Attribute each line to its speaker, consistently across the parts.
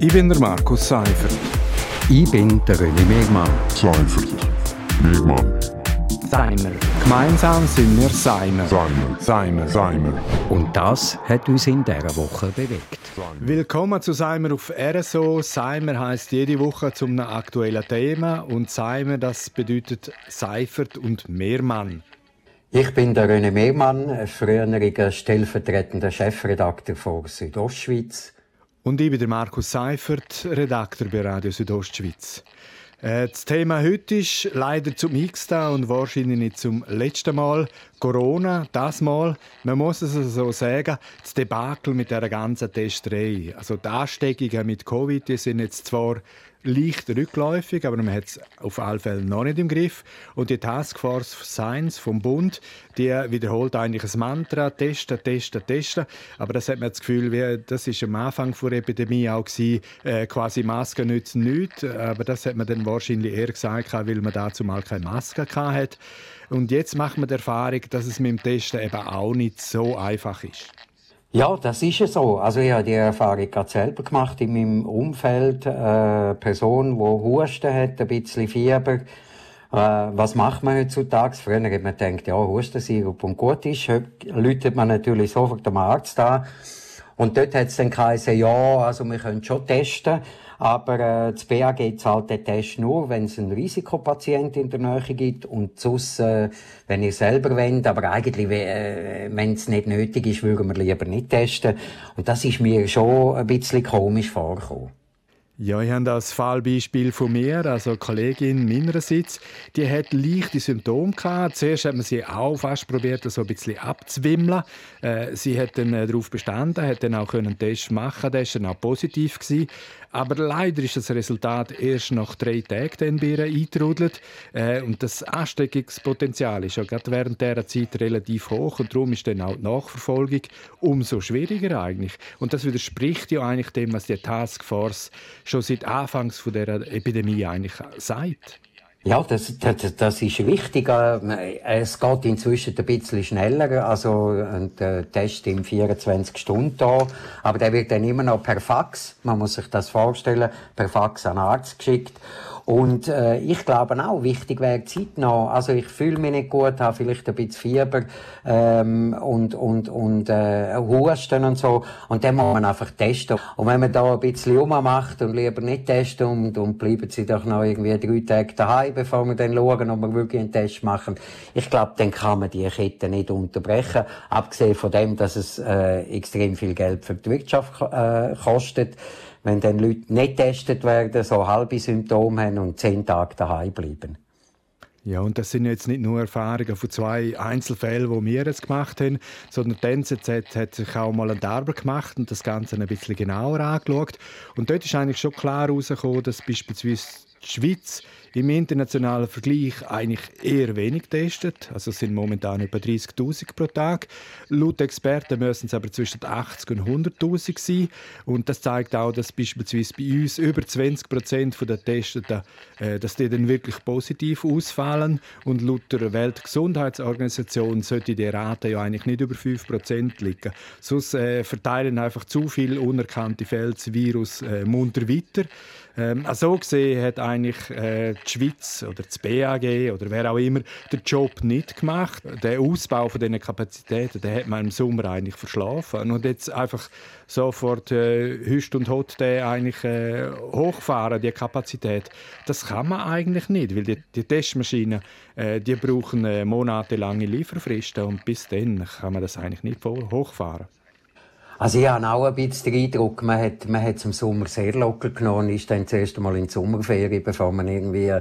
Speaker 1: Ich bin der Markus Seifert.
Speaker 2: Ich bin der René Megmann.
Speaker 3: Seifert. Megmann.
Speaker 1: Seimer. Gemeinsam sind wir Seimer.
Speaker 3: Seimer.
Speaker 1: Seimer.
Speaker 3: Seimer.
Speaker 2: Und das hat uns in dieser Woche bewegt.
Speaker 1: Willkommen zu Seimer auf RSO. Seimer heißt jede Woche zum einem aktuellen Thema und Seimer, das bedeutet Seifert und Mehrmann.
Speaker 2: Ich bin der René Mehrmann, früheriger stellvertretender Chefredakteur von Südostschweiz.
Speaker 1: Und ich bin der Markus Seifert, Redakteur bei Radio Südostschweiz. Äh, das Thema heute ist leider zum x und wahrscheinlich nicht zum letzten Mal Corona, das Mal. Man muss es so sagen, das Debakel mit der ganzen Testerei. Also die Ansteckungen mit Covid die sind jetzt zwar leicht rückläufig, aber man hat es auf alle Fälle noch nicht im Griff. Und die Taskforce Science vom Bund, die wiederholt eigentlich ein Mantra, testen, testen, testen. Aber das hat man das Gefühl, wie, das ist am Anfang der Epidemie auch gewesen, äh, quasi Masken nützen nichts. Aber das hat man dann wahrscheinlich eher gesagt, weil man dazu mal keine Maske hatte. Und jetzt macht man die Erfahrung, dass es mit dem Testen eben auch nicht so einfach ist.
Speaker 2: Ja, das ist ja so. Also ich habe die Erfahrung gerade selber gemacht in meinem Umfeld. Eine Person, die Husten hat, ein bisschen Fieber. Äh, was macht man heutzutage? Früher hat man gedacht, ja, Hustensirup und gut ist. Heute läutet man natürlich sofort dem Arzt an. Und dort hat es dann geheißen, ja, also wir können schon testen. Aber äh, das BAG zahlt den Test nur, wenn es einen Risikopatient in der Nähe gibt und sonst, äh, wenn ihr selber wollt. Aber eigentlich, äh, wenn es nicht nötig ist, würden wir lieber nicht testen. Und das ist mir schon ein bisschen komisch vorgekommen.
Speaker 1: Ja, ich habe das Fallbeispiel von mir, also eine Kollegin meinerseits, die hat leichte Symptome gehabt. Zuerst hat man sie auch fast probiert, so ein bisschen abzuwimmeln. Äh, sie hat dann äh, darauf bestanden, hat dann auch einen Test machen, der war dann auch positiv gewesen. Aber leider ist das Resultat erst nach drei Tagen bei ihr eingetrudelt. Äh, und das Ansteckungspotenzial ist ja gerade während dieser Zeit relativ hoch. Und darum ist dann auch die Nachverfolgung umso schwieriger eigentlich. Und das widerspricht ja eigentlich dem, was die Taskforce schon seit Anfangs dieser Epidemie eigentlich sagt.
Speaker 2: Ja, das, das, das ist wichtig. Äh, es geht inzwischen ein bisschen schneller. Also, der Test im 24 Stunden da. Aber der wird dann immer noch per Fax, man muss sich das vorstellen, per Fax an den Arzt geschickt. Und äh, ich glaube auch, wichtig wäre zeitnah. Also ich fühle mich nicht gut, habe vielleicht ein bisschen Fieber ähm, und, und, und äh, Husten und so. Und dann muss man einfach testen. Und wenn man da ein bisschen rummacht und lieber nicht testen und, und bleiben sie doch noch irgendwie drei Tage daheim, bevor wir dann schauen, ob wir wirklich einen Test machen. Ich glaube, dann kann man die Kette nicht unterbrechen. Abgesehen von dem, dass es äh, extrem viel Geld für die Wirtschaft äh, kostet wenn dann Leute nicht getestet werden, so halbe Symptome haben und zehn Tage daheim bleiben.
Speaker 1: Ja, und das sind jetzt nicht nur Erfahrungen von zwei Einzelfällen, die wir jetzt gemacht haben, sondern die NZZ hat sich auch mal an Arbeit gemacht und das Ganze ein bisschen genauer angeschaut. Und dort ist eigentlich schon klar herausgekommen, dass beispielsweise die Schweiz im internationalen Vergleich eigentlich eher wenig testet. Also es sind momentan etwa 30.000 pro Tag. Laut Experten müssen es aber zwischen 80 und 100.000 sein. Und das zeigt auch, dass beispielsweise bei uns über 20 Prozent der Testeten, äh, dass die dann wirklich positiv ausfallen. Und laut der Weltgesundheitsorganisation sollte die Rate ja eigentlich nicht über 5 Prozent liegen. Sonst äh, verteilen einfach zu viele unerkannte Fälle Virus äh, munter weiter. Ähm, so gesehen hat eigentlich äh, die Schweiz oder das BAG oder wer auch immer den Job nicht gemacht. Der Ausbau von diesen Kapazitäten, den hat man im Sommer eigentlich verschlafen. Und jetzt einfach sofort äh, hüst und hot den eigentlich äh, hochfahren, die Kapazität, das kann man eigentlich nicht, weil die, die Testmaschinen, äh, die brauchen äh, monatelange Lieferfristen und bis dann kann man das eigentlich nicht hochfahren.
Speaker 2: Also ich habe auch ein bisschen den Eindruck, man hat, man hat es im Sommer sehr locker genommen, ist dann zuerst einmal in die Sommerferien, bevor man irgendwie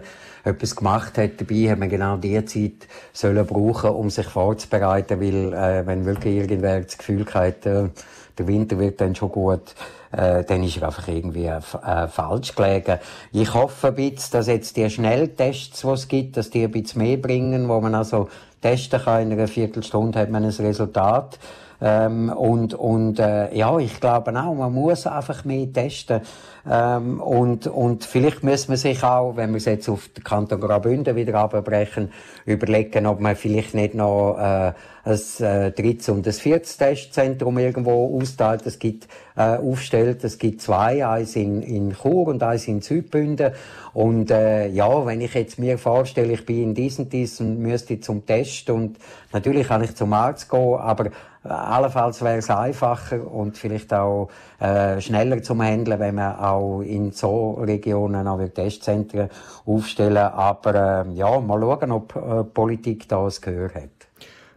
Speaker 2: etwas gemacht hat. Dabei hat man genau die Zeit sollen brauchen, um sich vorzubereiten, weil äh, wenn wirklich irgendwer das Gefühl hat, äh, der Winter wird dann schon gut, äh, dann ist er einfach irgendwie äh, falsch gelegen. Ich hoffe ein bisschen, dass jetzt die Schnelltests, die es gibt, dass die ein bisschen mehr bringen, wo man also testen kann. In einer Viertelstunde hat man ein Resultat. Ähm, und und äh, ja, ich glaube auch, man muss einfach mehr testen. Ähm, und, und vielleicht müssen wir sich auch, wenn wir es jetzt auf den Kanton Graubünden wieder abbrechen, überlegen, ob man vielleicht nicht noch äh, ein äh, drittes und ein viertes Testzentrum irgendwo austeilt. Es gibt äh, aufstellt, es gibt zwei, eins in, in Chur und eins in Südbünden. Und äh, ja, wenn ich jetzt mir vorstelle, ich bin in diesem dies und müsste zum Test und natürlich kann ich zum Arzt gehen, aber Allenfalls wäre es einfacher und vielleicht auch äh, schneller zum Handeln, wenn man auch in so Regionen auch Testzentren aufstellen. Aber äh, ja, mal schauen, ob äh, Politik da das Gehör hat.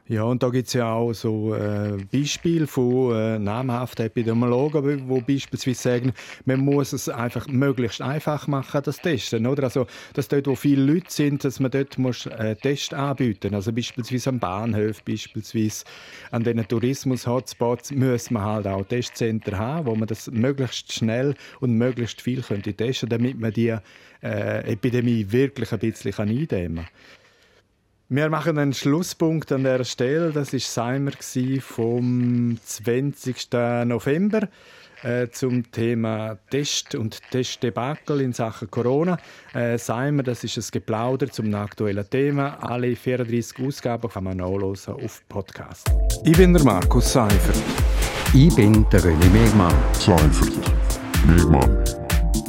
Speaker 1: Ja, und da gibt es ja auch so äh, Beispiele von äh, namhaften Epidemiologen, die beispielsweise sagen, man muss es einfach möglichst einfach machen, das Testen. Oder? Also, dass dort, wo viele Leute sind, dass man dort muss, äh, Tests anbieten Also beispielsweise am Bahnhof, beispielsweise an den Tourismus-Hotspots muss man halt auch Testcenter haben, wo man das möglichst schnell und möglichst viel könnte testen damit man die äh, Epidemie wirklich ein bisschen eindämmen kann. Wir machen einen Schlusspunkt an der Stelle. Das ist Seimer vom 20. November äh, zum Thema Test und Testdebakel in Sachen Corona. Äh, Seimer, das ist ein Geplauder zum aktuellen Thema. Alle 34 Ausgaben kann man nachlesen auf Podcast. Ich bin der Markus Seifert.
Speaker 2: Ich bin der René Megmann.
Speaker 3: Seifert. Megmann.